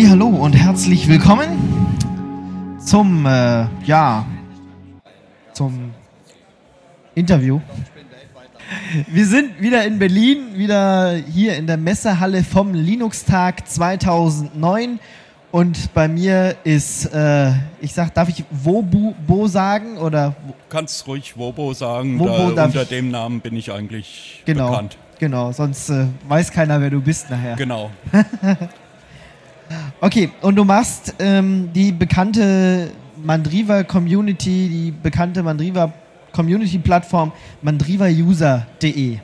hallo und herzlich willkommen zum äh, ja zum Interview. Wir sind wieder in Berlin, wieder hier in der Messehalle vom Linux-Tag 2009 und bei mir ist, äh, ich sag, darf ich Wobo sagen oder? Kannst ruhig Wobo sagen. Wobo da, unter dem Namen bin ich eigentlich genau, bekannt. Genau, sonst äh, weiß keiner, wer du bist nachher. Genau. okay, und du machst ähm, die bekannte Mandriva Community, die bekannte Mandriva Community Plattform mandrivauser.de.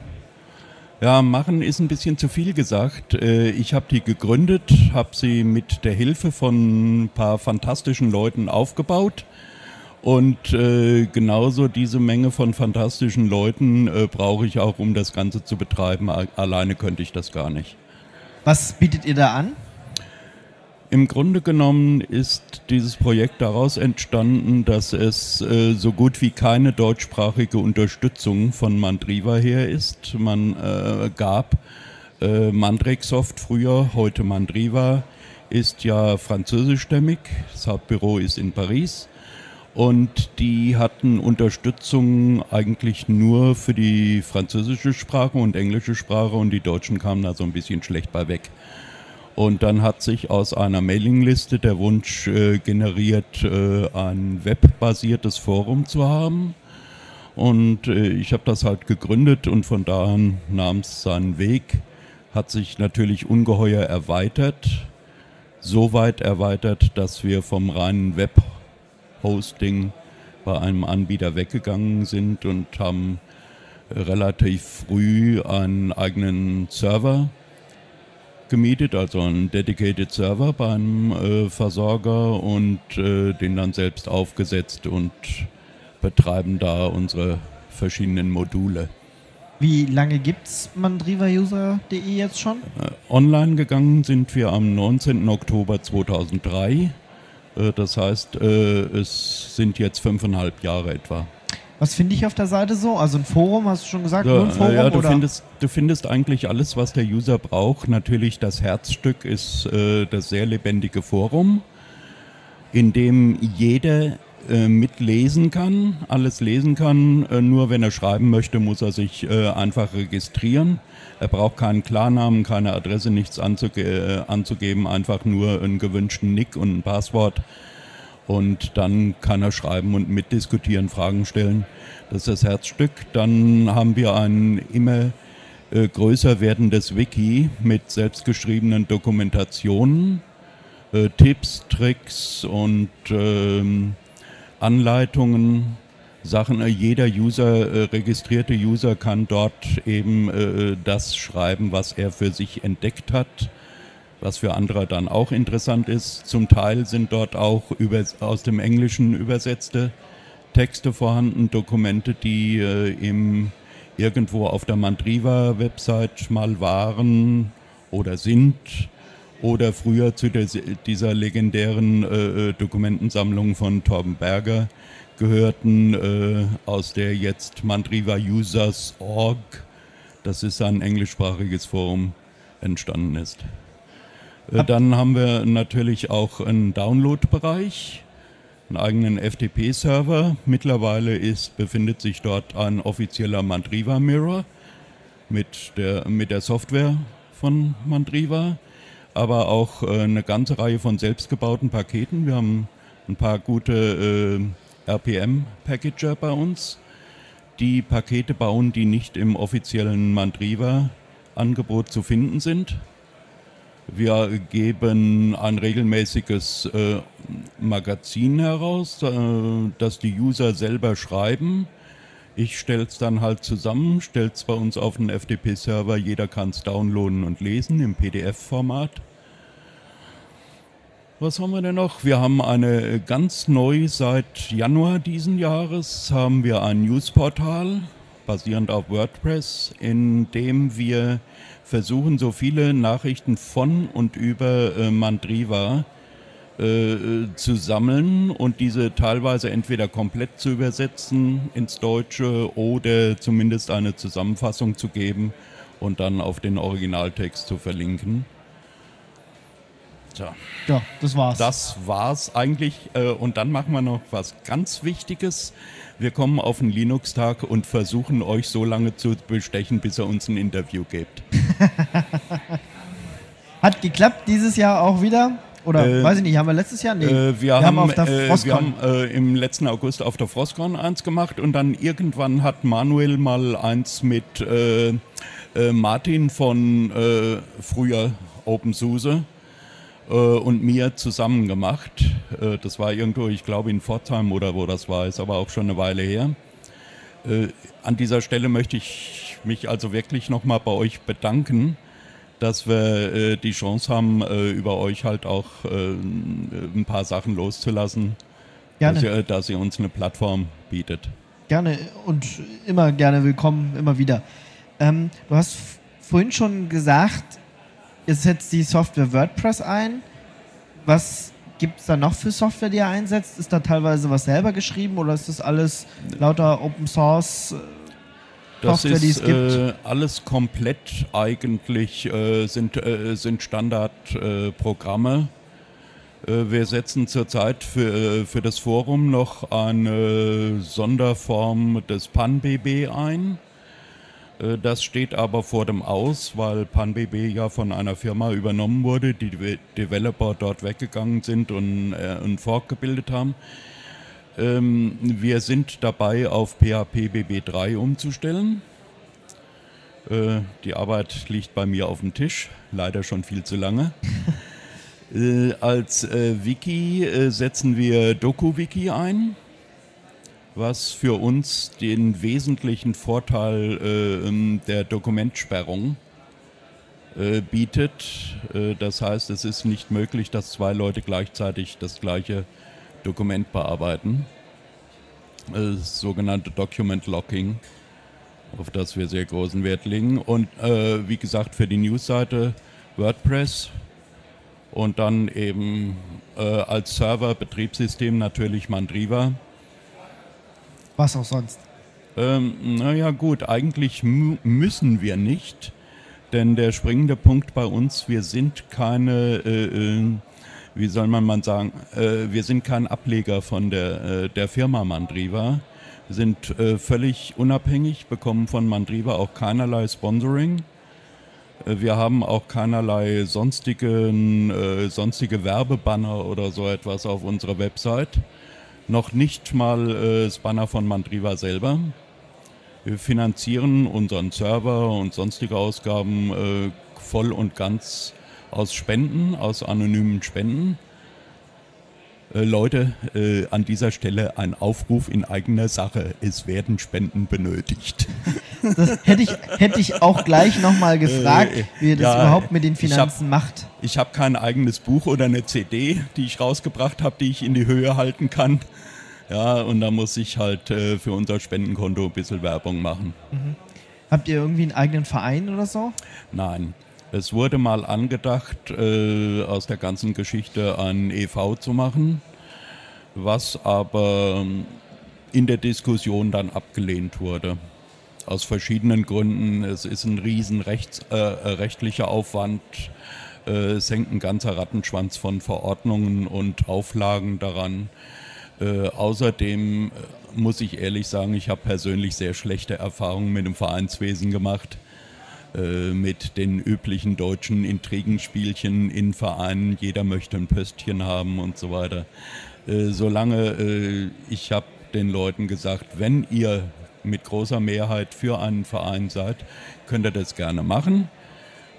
Ja, machen ist ein bisschen zu viel gesagt. Äh, ich habe die gegründet, habe sie mit der Hilfe von ein paar fantastischen Leuten aufgebaut. Und äh, genauso diese Menge von fantastischen Leuten äh, brauche ich auch, um das Ganze zu betreiben. Alleine könnte ich das gar nicht. Was bietet ihr da an? Im Grunde genommen ist dieses Projekt daraus entstanden, dass es äh, so gut wie keine deutschsprachige Unterstützung von Mandriva her ist. Man äh, gab äh, Mandrexsoft früher, heute Mandriva, ist ja französischstämmig. Das Hauptbüro ist in Paris. Und die hatten Unterstützung eigentlich nur für die französische Sprache und englische Sprache und die Deutschen kamen da so ein bisschen schlecht bei weg. Und dann hat sich aus einer Mailingliste der Wunsch äh, generiert, äh, ein webbasiertes Forum zu haben. Und äh, ich habe das halt gegründet und von da an nahm es seinen Weg, hat sich natürlich ungeheuer erweitert, so weit erweitert, dass wir vom reinen Webhosting bei einem Anbieter weggegangen sind und haben relativ früh einen eigenen Server gemietet, also einen Dedicated Server beim äh, Versorger und äh, den dann selbst aufgesetzt und betreiben da unsere verschiedenen Module. Wie lange gibt es mandrivauser.de jetzt schon? Äh, online gegangen sind wir am 19. Oktober 2003. Äh, das heißt, äh, es sind jetzt fünfeinhalb Jahre etwa. Was finde ich auf der Seite so? Also ein Forum, hast du schon gesagt? Ja, nur ein Forum, ja du, oder? Findest, du findest eigentlich alles, was der User braucht. Natürlich das Herzstück ist äh, das sehr lebendige Forum, in dem jeder äh, mitlesen kann, alles lesen kann. Äh, nur wenn er schreiben möchte, muss er sich äh, einfach registrieren. Er braucht keinen Klarnamen, keine Adresse, nichts anzuge äh, anzugeben, einfach nur einen gewünschten Nick und ein Passwort und dann kann er schreiben und mitdiskutieren, Fragen stellen. Das ist das Herzstück. Dann haben wir ein immer äh, größer werdendes Wiki mit selbstgeschriebenen Dokumentationen, äh, Tipps, Tricks und ähm, Anleitungen. Sachen, äh, jeder User, registrierte User kann dort eben das schreiben, was er für sich entdeckt hat was für andere dann auch interessant ist. Zum Teil sind dort auch über, aus dem Englischen übersetzte Texte vorhanden, Dokumente, die äh, im, irgendwo auf der Mandriva-Website mal waren oder sind oder früher zu der, dieser legendären äh, äh Dokumentensammlung von Torben Berger gehörten, äh, aus der jetzt Mandriva Users Org, das ist ein englischsprachiges Forum, entstanden ist. Äh, dann haben wir natürlich auch einen Download-Bereich, einen eigenen FTP-Server. Mittlerweile ist, befindet sich dort ein offizieller Mandriva Mirror mit der, mit der Software von Mandriva, aber auch äh, eine ganze Reihe von selbstgebauten Paketen. Wir haben ein paar gute äh, RPM-Packager bei uns, die Pakete bauen, die nicht im offiziellen Mandriva-Angebot zu finden sind. Wir geben ein regelmäßiges äh, Magazin heraus, äh, das die User selber schreiben. Ich stelle es dann halt zusammen, stelle es bei uns auf den FTP-Server, jeder kann es downloaden und lesen im PDF-Format. Was haben wir denn noch? Wir haben eine ganz neu seit Januar diesen Jahres haben wir ein Newsportal basierend auf WordPress, in dem wir versuchen, so viele Nachrichten von und über äh, Mandriva äh, zu sammeln und diese teilweise entweder komplett zu übersetzen ins Deutsche oder zumindest eine Zusammenfassung zu geben und dann auf den Originaltext zu verlinken. Tja. Ja, das war's. Das war's eigentlich. Äh, und dann machen wir noch was ganz Wichtiges. Wir kommen auf den Linux-Tag und versuchen euch so lange zu bestechen, bis ihr uns ein Interview gebt. Hat geklappt dieses Jahr auch wieder? Oder äh, weiß ich nicht, haben wir letztes Jahr? Nee. Äh, wir, wir, haben, haben äh, wir haben äh, im letzten August auf der Frostcon eins gemacht und dann irgendwann hat Manuel mal eins mit äh, äh, Martin von früher OpenSUSE und mir zusammen gemacht. das war irgendwo, ich glaube in Pforzheim oder wo das war, ist aber auch schon eine Weile her. an dieser Stelle möchte ich mich also wirklich nochmal bei euch bedanken dass wir äh, die Chance haben, äh, über euch halt auch äh, ein paar Sachen loszulassen, gerne. Dass, ihr, dass ihr uns eine Plattform bietet. Gerne und immer gerne willkommen, immer wieder. Ähm, du hast vorhin schon gesagt, ihr setzt die Software WordPress ein. Was gibt es da noch für Software, die ihr einsetzt? Ist da teilweise was selber geschrieben oder ist das alles lauter Open Source? Das Software, ist äh, alles komplett eigentlich äh, sind, äh, sind Standardprogramme. Äh, wir setzen zurzeit für, äh, für das Forum noch eine Sonderform des PanBB ein. Äh, das steht aber vor dem Aus, weil PanBB ja von einer Firma übernommen wurde, die Developer dort weggegangen sind und einen Fork gebildet haben. Ähm, wir sind dabei, auf PHP BB3 umzustellen. Äh, die Arbeit liegt bei mir auf dem Tisch, leider schon viel zu lange. äh, als äh, Wiki äh, setzen wir DokuWiki ein, was für uns den wesentlichen Vorteil äh, ähm, der Dokumentsperrung äh, bietet. das heißt, es ist nicht möglich, dass zwei Leute gleichzeitig das gleiche Dokument bearbeiten. Das sogenannte Document Locking, auf das wir sehr großen Wert legen. Und äh, wie gesagt, für die Newsseite WordPress und dann eben äh, als Server, Betriebssystem natürlich Mandriva. Was auch sonst? Ähm, naja gut, eigentlich müssen wir nicht, denn der springende Punkt bei uns, wir sind keine äh, äh wie soll man mal sagen, äh, wir sind kein Ableger von der, äh, der Firma Mandriva. Sind äh, völlig unabhängig, bekommen von Mandriva auch keinerlei Sponsoring. Äh, wir haben auch keinerlei sonstigen, äh, sonstige Werbebanner oder so etwas auf unserer Website. Noch nicht mal äh, das Banner von Mandriva selber. Wir finanzieren unseren Server und sonstige Ausgaben voll und ganz aus Spenden, aus anonymen Spenden. Äh, Leute, äh, an dieser Stelle ein Aufruf in eigener Sache. Es werden Spenden benötigt. Das hätte ich, hätte ich auch gleich nochmal gefragt, äh, wie ihr das ja, überhaupt mit den Finanzen ich hab, macht. Ich habe kein eigenes Buch oder eine CD, die ich rausgebracht habe, die ich in die Höhe halten kann. Ja, und da muss ich halt äh, für unser Spendenkonto ein bisschen Werbung machen. Mhm. Habt ihr irgendwie einen eigenen Verein oder so? Nein. Es wurde mal angedacht, äh, aus der ganzen Geschichte ein EV zu machen, was aber in der Diskussion dann abgelehnt wurde. Aus verschiedenen Gründen. Es ist ein riesen rechts, äh, rechtlicher Aufwand. Äh, es hängt ein ganzer Rattenschwanz von Verordnungen und Auflagen daran. Äh, außerdem äh, muss ich ehrlich sagen, ich habe persönlich sehr schlechte Erfahrungen mit dem Vereinswesen gemacht mit den üblichen deutschen Intrigenspielchen in Vereinen, jeder möchte ein Pöstchen haben und so weiter. Äh, solange äh, ich habe den Leuten gesagt, wenn ihr mit großer Mehrheit für einen Verein seid, könnt ihr das gerne machen.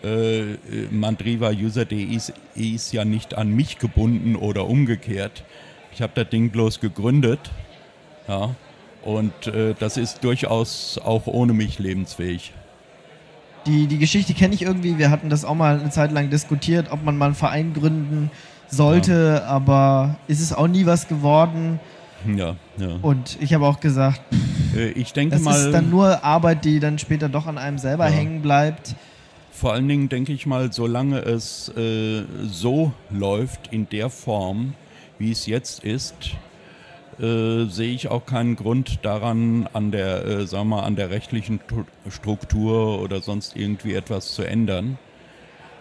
Äh, Mandriva User.de ist, ist ja nicht an mich gebunden oder umgekehrt. Ich habe das Ding bloß gegründet. Ja, und äh, das ist durchaus auch ohne mich lebensfähig. Die, die Geschichte kenne ich irgendwie. Wir hatten das auch mal eine Zeit lang diskutiert, ob man mal einen Verein gründen sollte, ja. aber ist es auch nie was geworden. Ja, ja. Und ich habe auch gesagt, äh, ich denke das mal, ist dann nur Arbeit, die dann später doch an einem selber ja. hängen bleibt. Vor allen Dingen denke ich mal, solange es äh, so läuft in der Form, wie es jetzt ist, äh, sehe ich auch keinen Grund daran, an der, äh, sagen wir, an der rechtlichen Struktur oder sonst irgendwie etwas zu ändern.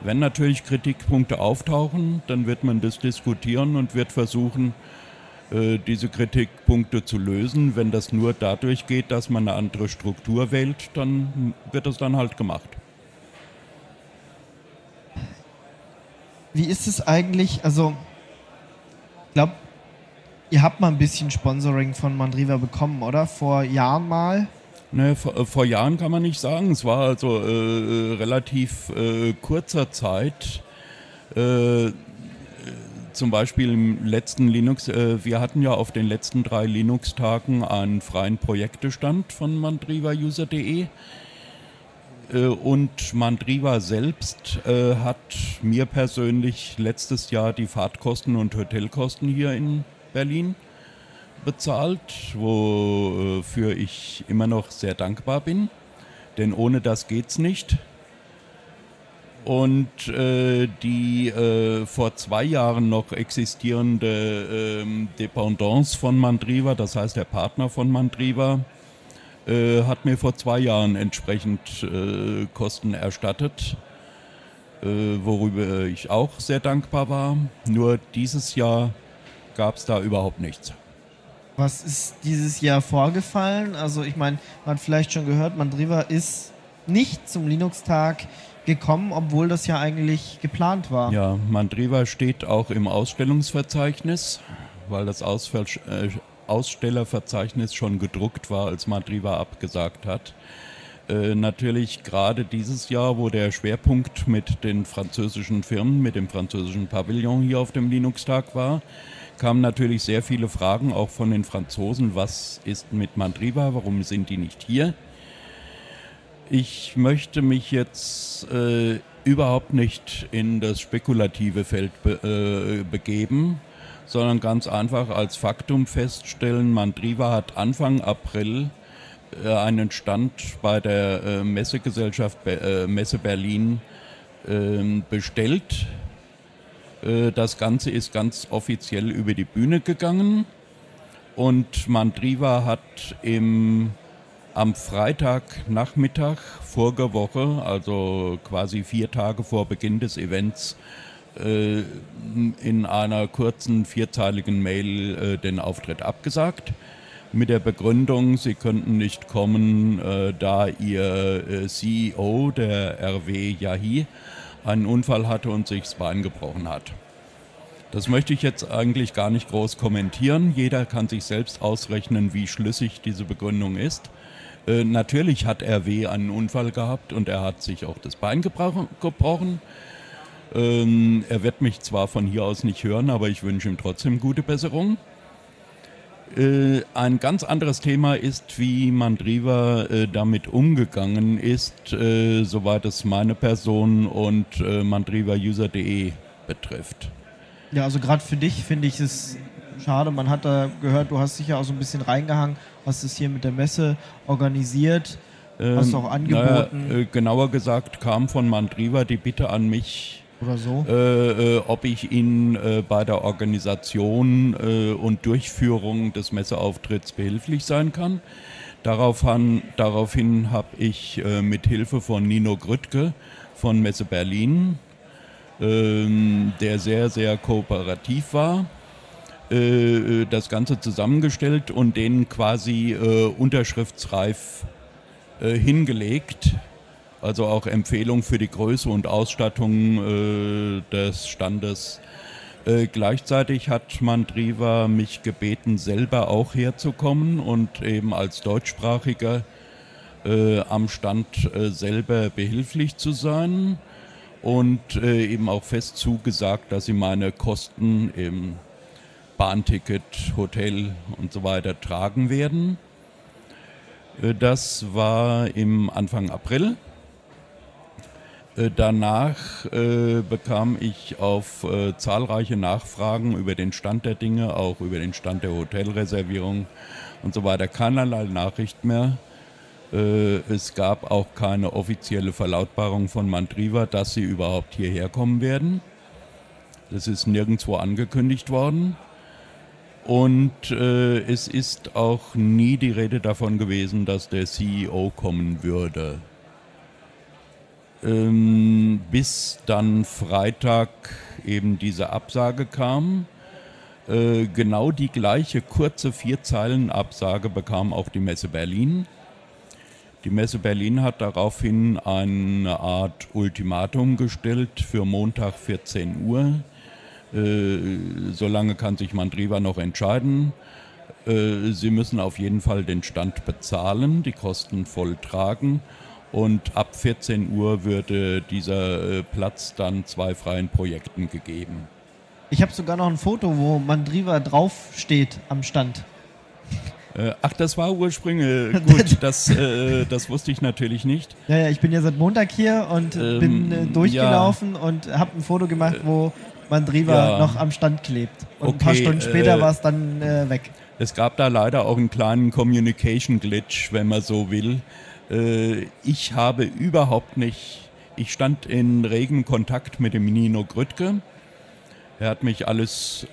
Wenn natürlich Kritikpunkte auftauchen, dann wird man das diskutieren und wird versuchen, äh, diese Kritikpunkte zu lösen. Wenn das nur dadurch geht, dass man eine andere Struktur wählt, dann wird das dann halt gemacht. Wie ist es eigentlich? Also, ich glaube, ihr habt mal ein bisschen Sponsoring von Mandriva bekommen, oder? Vor Jahren mal? Ne, vor, äh, vor, Jahren kann man nicht sagen. Es war also äh, relativ äh, kurzer Zeit. Äh, zum Beispiel im letzten Linux, äh, wir hatten ja auf den letzten drei Linux-Tagen einen freien Projektestand von mandriva-user.de. Äh, und Mandriva selbst hat mir persönlich letztes Jahr die Fahrtkosten und Hotelkosten hier in Berlin bezahlt, wofür ich immer noch sehr dankbar bin. Denn ohne das geht's nicht. Und äh, die äh, vor zwei Jahren noch existierende äh, Dependance von Mandriva, das heißt der Partner von Mandriva, äh, hat mir vor zwei Jahren entsprechend äh, Kosten erstattet, äh, worüber ich auch sehr dankbar war. Nur dieses Jahr gab es da überhaupt nichts. Was ist dieses Jahr vorgefallen? Also ich meine, man hat vielleicht schon gehört, Mandriva ist nicht zum Linux-Tag gekommen, obwohl das ja eigentlich geplant war. Ja, Mandriva steht auch im Ausstellungsverzeichnis, weil das Ausfall, äh, Ausstellerverzeichnis schon gedruckt war, als Mandriva abgesagt hat. Äh, natürlich gerade dieses Jahr, wo der Schwerpunkt mit den französischen Firmen, mit dem französischen Pavillon hier auf dem Linux-Tag war, kamen natürlich sehr viele Fragen auch von den Franzosen. Was ist mit Mandriva? Warum sind die nicht hier? Ich möchte mich jetzt äh, überhaupt nicht in das spekulative Feld be äh, begeben, sondern ganz einfach als Faktum feststellen, Mandriva hat Anfang April äh, einen Stand bei der äh, Messegesellschaft äh, Messe Berlin ähm, bestellt das Ganze ist ganz offiziell über die Bühne gegangen. Und Mandriva hat im, am Freitagnachmittag vorige Woche, also quasi vier Tage vor Beginn des Events, äh, in einer kurzen vierzeiligen Mail äh, den Auftritt abgesagt. Mit der Begründung, sie könnten nicht kommen, da ihr CEO, der RW Yahi, einen Unfall hatte und sich das Bein gebrochen hat. Das möchte ich jetzt eigentlich gar nicht groß kommentieren. Jeder kann sich selbst ausrechnen, wie schlüssig diese Begründung ist. Äh, natürlich hat RW einen Unfall gehabt und er hat sich auch das Bein gebrochen. Ähm, er wird mich zwar von hier aus nicht hören, aber ich wünsche ihm trotzdem gute Besserung. Äh, ein ganz anderes Thema ist, wie Mandriva äh, damit umgegangen ist, äh, soweit es meine Person und äh, mandrivauser.de betrifft. Ja, also gerade für dich finde ich es schade. Man hat da gehört, du hast dich ja auch so ein bisschen reingehangen, hast es hier mit der Messe organisiert, ähm, hast auch angeboten. Naja, äh, genauer gesagt kam von Mandriva die Bitte an mich, oder so? Äh, äh, ob ich Ihnen äh, bei der Organisation äh, und Durchführung des Messeauftritts behilflich sein kann. Daraufhin, daraufhin habe ich äh, mit Hilfe von Nino Grüttke von Messe Berlin, ähm, der sehr, sehr kooperativ war, das Ganze zusammengestellt und den quasi unterschriftsreif hingelegt also auch Empfehlung für die Größe und Ausstattung äh, des Standes. Äh, gleichzeitig hat Mandriva mich gebeten, selber auch herzukommen und eben als Deutschsprachiger äh, am Stand äh, selber behilflich zu sein und äh, eben auch fest zugesagt, dass sie meine Kosten im Bahnticket, Hotel und so weiter tragen werden. Äh, das war im Anfang April. Äh, danach äh, bekam ich auf äh, zahlreiche Nachfragen über den Stand der Dinge, auch über den Stand der Hotelreservierung und so weiter keinerlei Nachricht mehr. Es gab auch keine offizielle Verlautbarung von Mandriva, dass sie überhaupt hierher kommen werden. Das ist nirgendwo angekündigt worden. Und es ist auch nie die Rede davon gewesen, dass der CEO kommen würde. Ähm, bis dann Freitag eben diese Absage kam. Äh, genau die gleiche kurze Vier-Zeilen-Absage bekam auch die Messe Berlin. Die Messe Berlin hat daraufhin eine Art Ultimatum gestellt für Montag 14 Uhr. Äh, solange kann sich Mandriva noch entscheiden. Äh, sie müssen auf jeden Fall den Stand bezahlen, die Kosten voll tragen. Und ab 14 Uhr würde dieser äh, Platz dann zwei freien Projekten gegeben. Ich habe sogar noch ein Foto, wo Mandriva draufsteht am Stand. Äh, ach, das war ursprünglich. Gut, das, äh, das wusste ich natürlich nicht. Ja, ja, ich bin ja seit Montag hier und ähm, bin äh, durchgelaufen ja. und habe ein Foto gemacht, wo Mandriva ja. noch am Stand klebt. Und okay, ein paar Stunden später äh, war es dann äh, weg. Es gab da leider auch einen kleinen Communication Glitch, wenn man so will. Äh, ich habe überhaupt nicht, ich stand in regem Kontakt mit dem Nino Grüttke. Er hat mich alles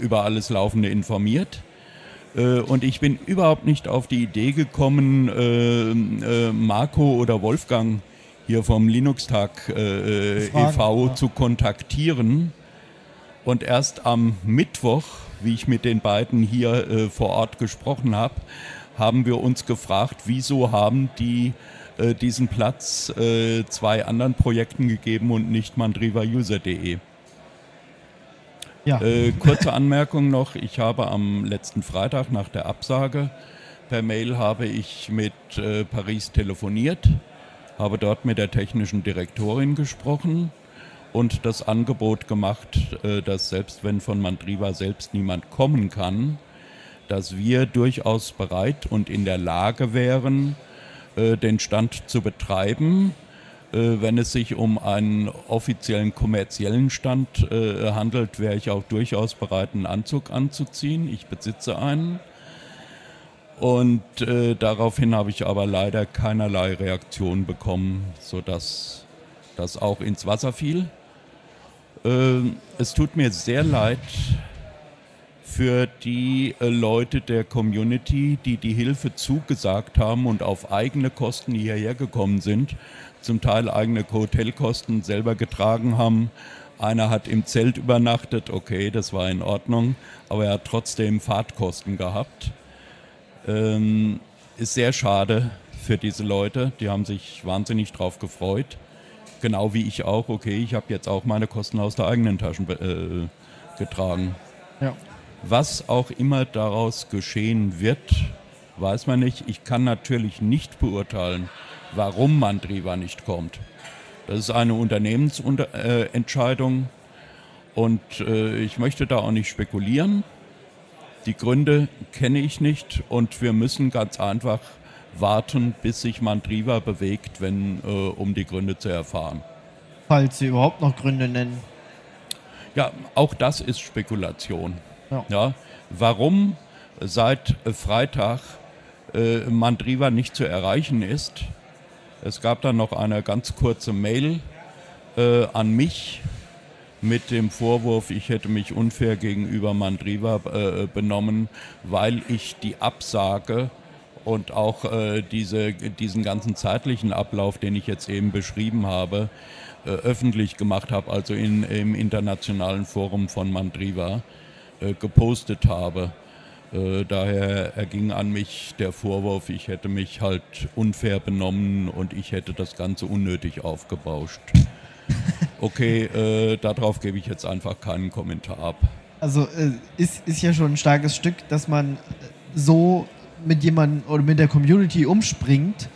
über alles Laufende informiert. Äh, und ich bin überhaupt nicht auf die Idee gekommen, äh, äh, Marco oder Wolfgang hier vom Linux-Tag äh, e.V. Ja. zu kontaktieren. Und erst am Mittwoch, wie ich mit den beiden hier äh, vor Ort gesprochen habe, haben wir uns gefragt, wieso haben die äh, diesen Platz äh, zwei anderen Projekten gegeben und nicht mandrivauser.de. Ja. Äh, kurze Anmerkung noch, ich habe am letzten Freitag nach der Absage per Mail habe ich mit äh, Paris telefoniert, habe dort mit der technischen Direktorin gesprochen und das Angebot gemacht, äh, dass selbst wenn von Mandriva selbst niemand kommen kann, dass wir durchaus bereit und in der Lage wären, äh, den Stand zu betreiben äh, wenn es sich um einen offiziellen kommerziellen Stand äh, handelt, wäre ich auch durchaus bereit, einen Anzug anzuziehen. Ich besitze einen. Und daraufhin habe ich aber leider keinerlei Reaktion bekommen, sodass das auch ins Wasser fiel. Äh, es tut mir sehr leid für die äh, Leute der Community, die die Hilfe zugesagt haben und auf eigene Kosten hierher gekommen sind zum Teil eigene Hotelkosten selber getragen haben. Einer hat im Zelt übernachtet, okay, das war in Ordnung, aber er hat trotzdem Fahrtkosten gehabt. Ähm, ist sehr schade für diese Leute, die haben sich wahnsinnig drauf gefreut. Genau wie ich auch, okay, ich habe jetzt auch meine Kosten aus der eigenen Tasche äh, getragen. Ja. Was auch immer daraus geschehen wird, weiß man nicht. Ich kann natürlich nicht beurteilen, warum Mandriva nicht kommt. Das ist eine Unternehmensentscheidung und äh, ich möchte da auch nicht spekulieren. Die Gründe kenne ich nicht und wir müssen ganz einfach warten, bis sich Mandriva bewegt, wenn, äh, um die Gründe zu erfahren. Falls Sie überhaupt noch Gründe nennen. Ja, auch das ist Spekulation. Ja. ja warum seit Freitag äh, Mandriva nicht zu erreichen ist, es gab dann noch eine ganz kurze Mail äh, an mich mit dem Vorwurf, ich hätte mich unfair gegenüber Mandriva äh, benommen, weil ich die Absage und auch äh, diese, diesen ganzen zeitlichen Ablauf, den ich jetzt eben beschrieben habe, äh, öffentlich gemacht habe, also in, im internationalen Forum von Mandriva äh, gepostet habe. Äh, daher erging an mich der Vorwurf, ich hätte mich halt unfair benommen und ich hätte das Ganze unnötig aufgebauscht. Okay, äh, darauf gebe ich jetzt einfach keinen Kommentar ab. Also äh, ist, ist ja schon ein starkes Stück, dass man so mit jemandem oder mit der Community umspringt,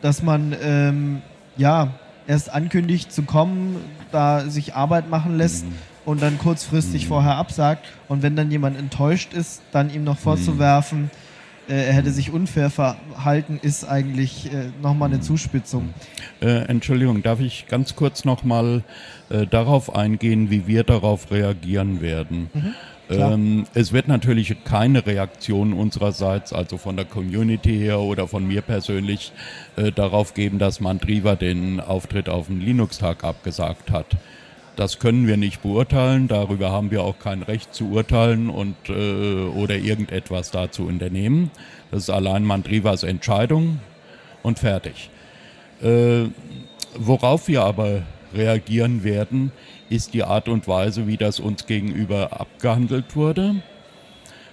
dass man ähm, ja erst ankündigt zu kommen, da sich Arbeit machen lässt. Mhm und dann kurzfristig mhm. vorher absagt. Und wenn dann jemand enttäuscht ist, dann ihm noch vorzuwerfen, mhm. äh, er hätte sich unfair verhalten, ist eigentlich äh, nochmal eine Zuspitzung. Äh, Entschuldigung, darf ich ganz kurz nochmal äh, darauf eingehen, wie wir darauf reagieren werden? Mhm. Ähm, es wird natürlich keine Reaktion unsererseits, also von der Community her oder von mir persönlich, äh, darauf geben, dass Mandriva den Auftritt auf dem Linux-Tag abgesagt hat. Das können wir nicht beurteilen, darüber haben wir auch kein Recht zu urteilen und, äh, oder irgendetwas dazu unternehmen. Das ist allein Mandrivas Entscheidung und fertig. Äh, worauf wir aber reagieren werden, ist die Art und Weise, wie das uns gegenüber abgehandelt wurde.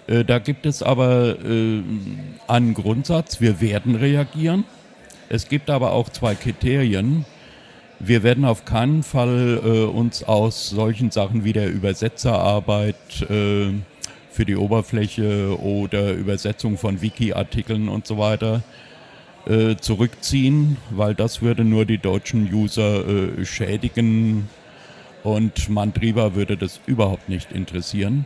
Äh, da gibt es aber äh, einen Grundsatz, wir werden reagieren. Es gibt aber auch zwei Kriterien. Wir werden auf keinen Fall äh, uns aus solchen Sachen wie der Übersetzerarbeit äh, für die Oberfläche oder Übersetzung von Wiki-Artikeln und so weiter äh, zurückziehen, weil das würde nur die deutschen User äh, schädigen und Mandriva würde das überhaupt nicht interessieren.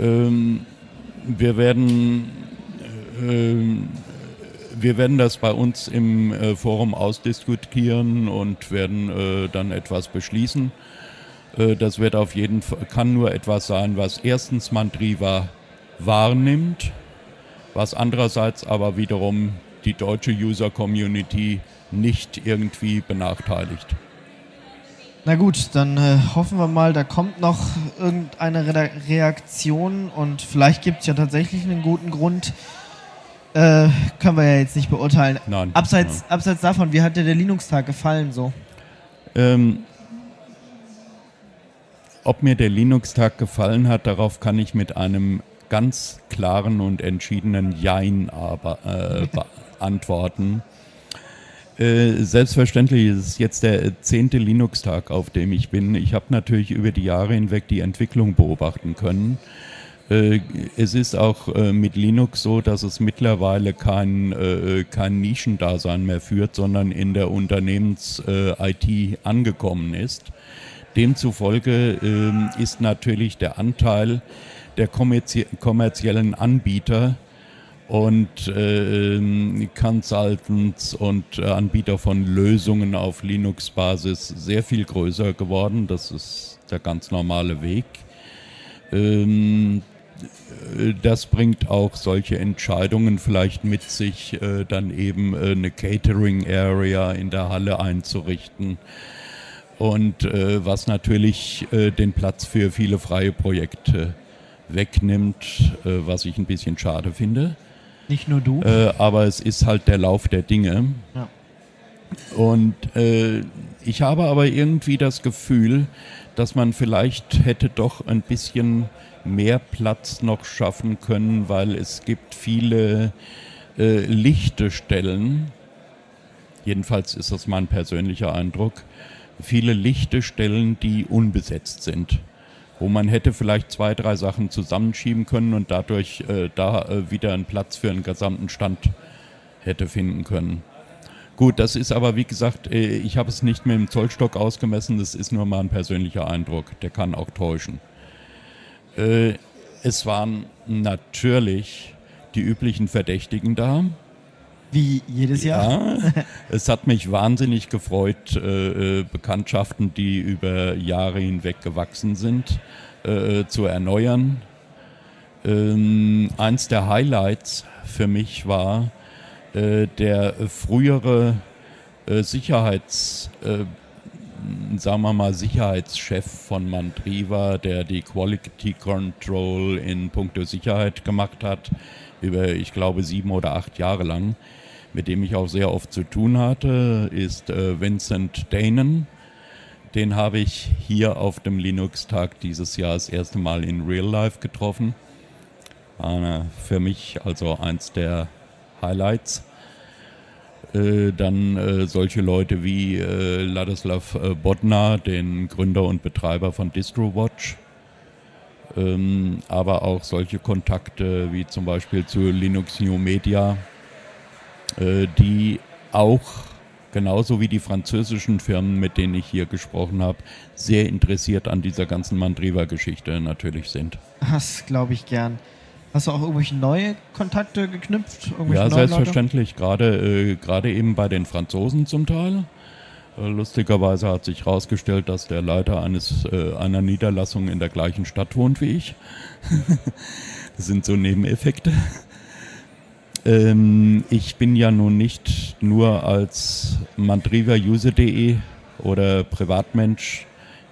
Ähm, wir werden ähm, wir werden das bei uns im äh, Forum ausdiskutieren und werden äh, dann etwas beschließen. Äh, das wird auf jeden Fall, kann nur etwas sein, was erstens Mandriva wahrnimmt, was andererseits aber wiederum die deutsche User Community nicht irgendwie benachteiligt. Na gut, dann äh, hoffen wir mal, da kommt noch irgendeine Re Reaktion und vielleicht gibt es ja tatsächlich einen guten Grund. Äh, können wir ja jetzt nicht beurteilen. Nein. Abseits, nein. abseits davon, wie hat dir der Linux-Tag gefallen so? Ähm, ob mir der Linux-Tag gefallen hat, darauf kann ich mit einem ganz klaren und entschiedenen Jein aber, äh, antworten. Äh, selbstverständlich ist es jetzt der zehnte Linux-Tag, auf dem ich bin. Ich habe natürlich über die Jahre hinweg die Entwicklung beobachten können. Äh, es ist auch äh, mit Linux so, dass es mittlerweile kein, äh, kein Nischendasein mehr führt, sondern in der Unternehmens-IT angekommen ist. Demzufolge ähm, ist natürlich der Anteil der kommerziellen Anbieter und äh, Consultants und Anbieter von Lösungen auf Linux-Basis sehr viel größer geworden. Das ist der ganz normale Weg. Ähm, das bringt auch solche Entscheidungen vielleicht mit sich, äh, dann eben äh, eine Catering Area in der Halle einzurichten. Und äh, was natürlich den Platz für viele freie Projekte wegnimmt, was ich ein bisschen schade finde. Nicht nur du. Aber es ist halt der Lauf der Dinge. Ja. Und ich habe aber irgendwie das Gefühl, dass man vielleicht hätte doch ein bisschen mehr Platz noch schaffen können, weil es gibt viele äh, lichte Stellen. Jedenfalls ist das mein persönlicher Eindruck. Viele lichte Stellen, die unbesetzt sind wo man hätte vielleicht zwei, drei Sachen zusammenschieben können und dadurch äh, da äh, wieder einen Platz für einen gesamten Stand hätte finden können. Gut, das ist aber wie gesagt, äh, ich habe es nicht mit dem Zollstock ausgemessen, das ist nur mal ein persönlicher Eindruck, der kann auch täuschen. Äh, es waren natürlich die üblichen Verdächtigen da. Wie jedes Jahr. Ja, es hat mich wahnsinnig gefreut, äh, äh, Bekanntschaften, die über Jahre hinweg gewachsen sind, äh, zu erneuern. Ähm, eins der Highlights für mich war äh, der frühere äh, Sicherheits, äh, sagen wir mal Sicherheitschef von Mandriva, der die Quality Control in puncto Sicherheit gemacht hat, über, ich glaube, sieben oder acht Jahre lang mit dem ich auch sehr oft zu tun hatte, ist äh, Vincent Danen. Den habe ich hier auf dem Linux-Tag dieses Jahr das erste Mal in Real Life getroffen. Äh, für mich also eins der Highlights. Äh, dann äh, solche Leute wie äh, Ladislav äh, Bodnar, den Gründer und Betreiber von DistroWatch. Ähm, aber auch solche Kontakte wie zum Beispiel zu Linux New Media, äh, die auch genauso wie die französischen Firmen, mit denen ich hier gesprochen habe, sehr interessiert an dieser ganzen Mandriva-Geschichte natürlich sind. Das glaube ich gern. Hast du auch irgendwelche neue Kontakte geknüpft? Ja, selbstverständlich. Gerade, äh, gerade eben bei den Franzosen zum Teil. Äh, lustigerweise hat sich herausgestellt, dass der Leiter eines, äh, einer Niederlassung in der gleichen Stadt wohnt wie ich. das sind so Nebeneffekte. Ähm, ich bin ja nun nicht nur als mandriva-user.de oder Privatmensch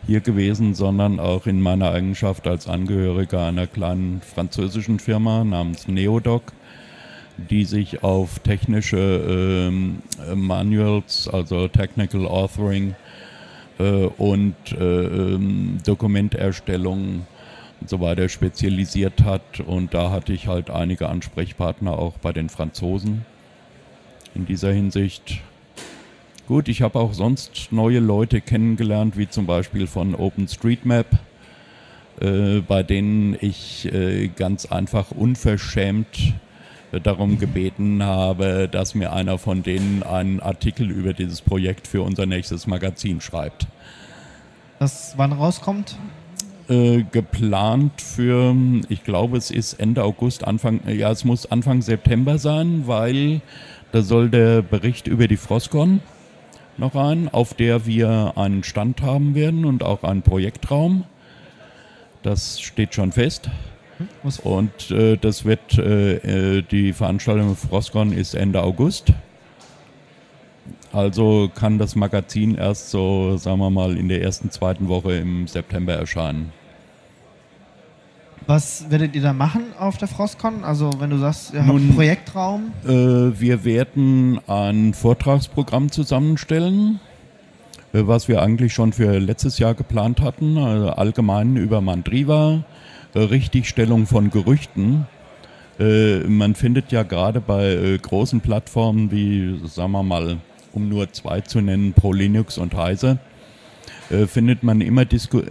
hier gewesen, sondern auch in meiner Eigenschaft als Angehöriger einer kleinen französischen Firma namens Neodoc. die sich auf technische ähm, Manuals, also Technical Authoring äh, und äh, ähm, Dokumenterstellung und so weiter spezialisiert hat. Und da hatte ich halt einige Ansprechpartner auch bei den Franzosen in dieser Hinsicht. Gut, ich habe auch sonst neue Leute kennengelernt, wie zum Beispiel von OpenStreetMap, äh, bei denen ich äh, ganz einfach unverschämt äh, darum gebeten habe, dass mir einer von denen einen Artikel über dieses Projekt für unser nächstes Magazin schreibt. Das wann rauskommt? Äh, geplant für, ich glaube, es ist Ende August, Anfang, ja, es muss Anfang September sein, weil da soll der Bericht über die Frostcon noch rein, auf der wir einen Stand haben werden und auch einen Projektraum. Das steht schon fest. Und äh, das wird, äh, äh die Veranstaltung Frostcon ist Ende August. Also kann das Magazin erst so, sagen wir mal, in der ersten, zweiten Woche im September erscheinen. Was werdet ihr da machen auf der Frostcon? Also wenn du sagst, ihr habt einen Projektraum? Äh, wir werden ein Vortragsprogramm zusammenstellen, äh, was wir eigentlich schon für letztes Jahr geplant hatten, also allgemein über Mandriva, äh, Richtigstellung von Gerüchten. Äh, man findet ja gerade bei äh, großen Plattformen wie, sagen wir mal, um nur zwei zu nennen, Pro Linux und Heise, äh, findet man immer,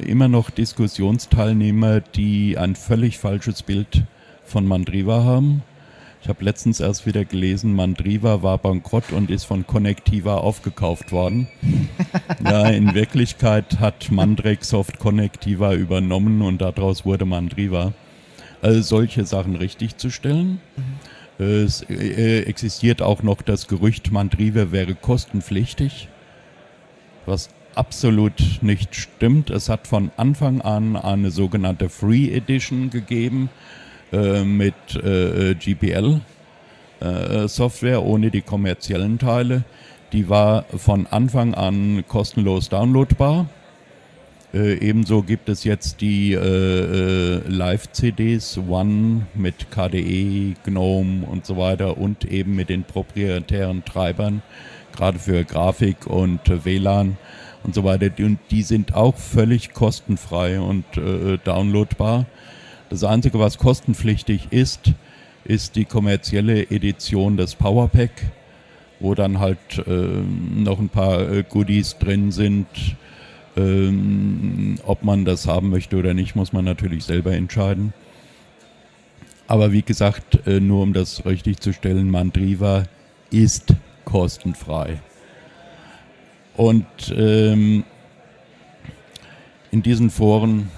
immer noch Diskussionsteilnehmer, die ein völlig falsches Bild von Mandriva haben. Ich habe letztens erst wieder gelesen, Mandriva war bankrott und ist von Connectiva aufgekauft worden. ja, in Wirklichkeit hat Mandrexoft Connectiva übernommen und daraus wurde Mandriva. Also solche Sachen richtig zu stellen. Mhm. Es äh, existiert auch noch das Gerücht, Mandriva wäre kostenpflichtig, was absolut nicht stimmt. Es hat von Anfang an eine sogenannte Free Edition gegeben äh, mit äh, GPL äh, Software ohne die kommerziellen Teile. Die war von Anfang an kostenlos downloadbar. Äh, ebenso gibt es jetzt die äh, äh, Live-CDs One mit KDE, GNOME und so weiter und eben mit den proprietären Treibern, gerade für Grafik und WLAN und so weiter. Und die sind auch völlig kostenfrei und äh, downloadbar. Das Einzige, was kostenpflichtig ist, ist die kommerzielle Edition des Powerpack, wo dann halt äh, noch ein paar äh, Goodies drin sind. Ähm, ob man das haben möchte oder nicht, muss man natürlich selber entscheiden. Aber wie gesagt, äh, nur um das richtig zu stellen, Mandriva ist kostenfrei. Und ähm, in diesen Foren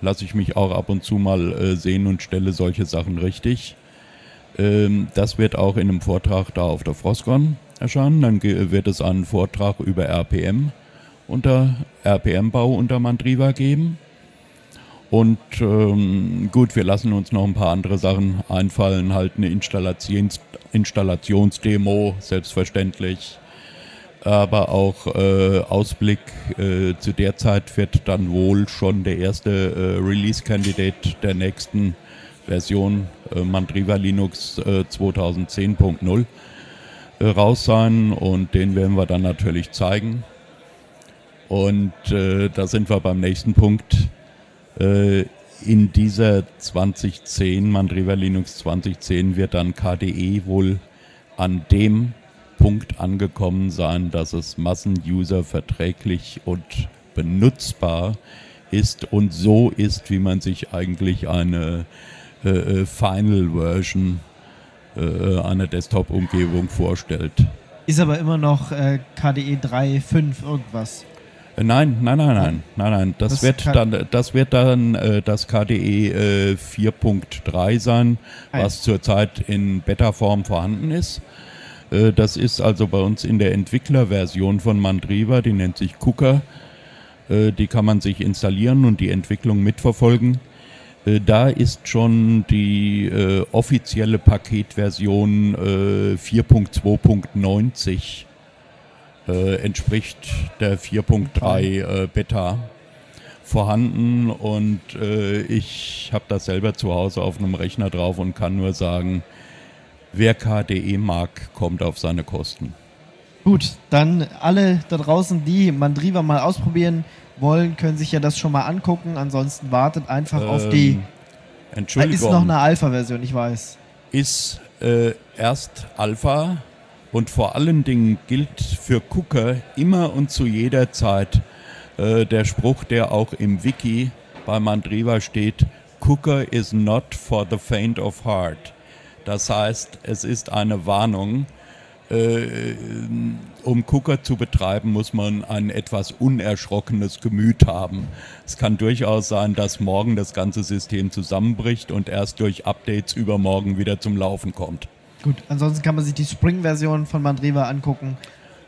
lasse ich mich auch ab und zu mal äh, sehen und stelle solche Sachen richtig. Ähm, das wird auch in einem Vortrag da auf der Frostcon erscheinen. Dann wird es einen Vortrag über RPM unter RPM-Bau unter Mandriva geben. Und ähm, gut, wir lassen uns noch ein paar andere Sachen einfallen, halt eine Installations Installationsdemo, selbstverständlich aber auch äh, Ausblick äh, zu der Zeit wird dann wohl schon der erste äh, Release-Candidate der nächsten Version äh, Mandriva Linux 2010.0 äh, äh, raus sein und den werden wir dann natürlich zeigen. Und da sind wir beim nächsten Punkt. in dieser 2010, Mandriva Linux 2010, wird dann KDE wohl an dem Punkt angekommen sein, dass es Massenuser verträglich und benutzbar ist und so ist, wie man sich eigentlich eine äh, äh Final Version äh, einer Desktop-Umgebung vorstellt. Ist aber immer noch äh, KDE 3.5 irgendwas. Äh, nein, nein, nein, nein, nein, nein. Das, das wird dann, das wird dann äh, das KDE äh, 4.3 sein, was zurzeit in Beta-Form vorhanden ist. Äh, das ist also bei uns in der Entwicklerversion von Mandriva, die nennt sich Cooker. Äh, die kann man sich installieren und die Entwicklung mitverfolgen. Äh, da ist schon die offizielle Paketversion 4.2.90 entspricht der 4.3 Beta vorhanden und ich habe das selber zu Hause auf einem Rechner drauf und kann nur sagen, wer KDE mag, kommt auf seine Kosten. Gut, dann alle da draußen, die Mandriva mal ausprobieren wollen, können sich ja das schon mal angucken. Ansonsten wartet einfach ähm, auf die. Entschuldigung. Ist noch eine Alpha-Version, ich weiß. Ist äh, erst Alpha und vor allen Dingen gilt für Cooker immer und zu jeder Zeit äh, der Spruch, der auch im Wiki bei Mandriva steht: Cooker is not for the faint of heart. Das heißt, es ist eine Warnung äh, um Cooker zu betreiben, muss man ein etwas unerschrockenes Gemüt haben. Es kann durchaus sein, dass morgen das ganze System zusammenbricht und erst durch Updates übermorgen wieder zum Laufen kommt. Gut, ansonsten kann man sich die Spring-Version von Mandriva angucken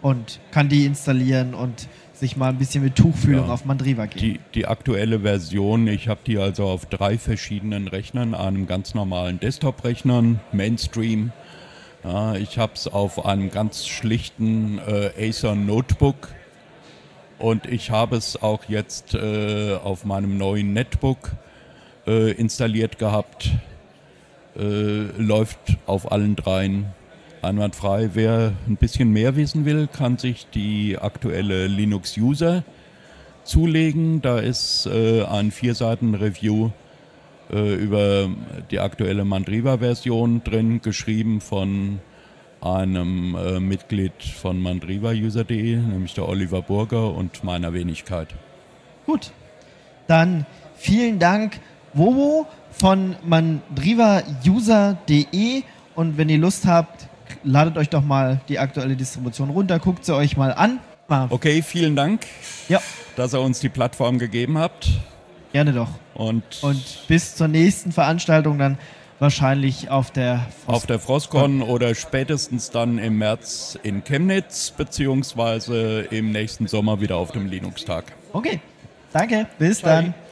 und kann die installieren und sich mal ein bisschen mit Tuchfühlung ja, auf Mandriva gehen. Die, die aktuelle Version, ich habe die also auf drei verschiedenen Rechnern, einem ganz normalen Desktop-Rechnern, Mainstream, ja, ich habe es auf einem ganz schlichten äh, Acer Notebook und ich habe es auch jetzt äh, auf meinem neuen Netbook äh, installiert gehabt. Äh, läuft auf allen dreien einwandfrei. Wer ein bisschen mehr wissen will, kann sich die aktuelle Linux User zulegen. Da ist äh, ein vier Seiten Review äh, über die aktuelle Mandriva-Version drin, geschrieben von einem äh, Mitglied von mandriva-user.de, nämlich der Oliver Burger und meiner Wenigkeit. Gut, dann vielen Dank, Wobo von mandriva-user.de und wenn ihr Lust habt, ladet euch doch mal die aktuelle Distribution runter, guckt sie euch mal an. Okay, vielen Dank, ja. dass ihr uns die Plattform gegeben habt. Gerne doch. Und, und bis zur nächsten Veranstaltung dann wahrscheinlich auf der Frost auf der Frostcon oder spätestens dann im März in Chemnitz beziehungsweise im nächsten Sommer wieder auf dem Linux-Tag. Okay, danke, bis Bye. dann.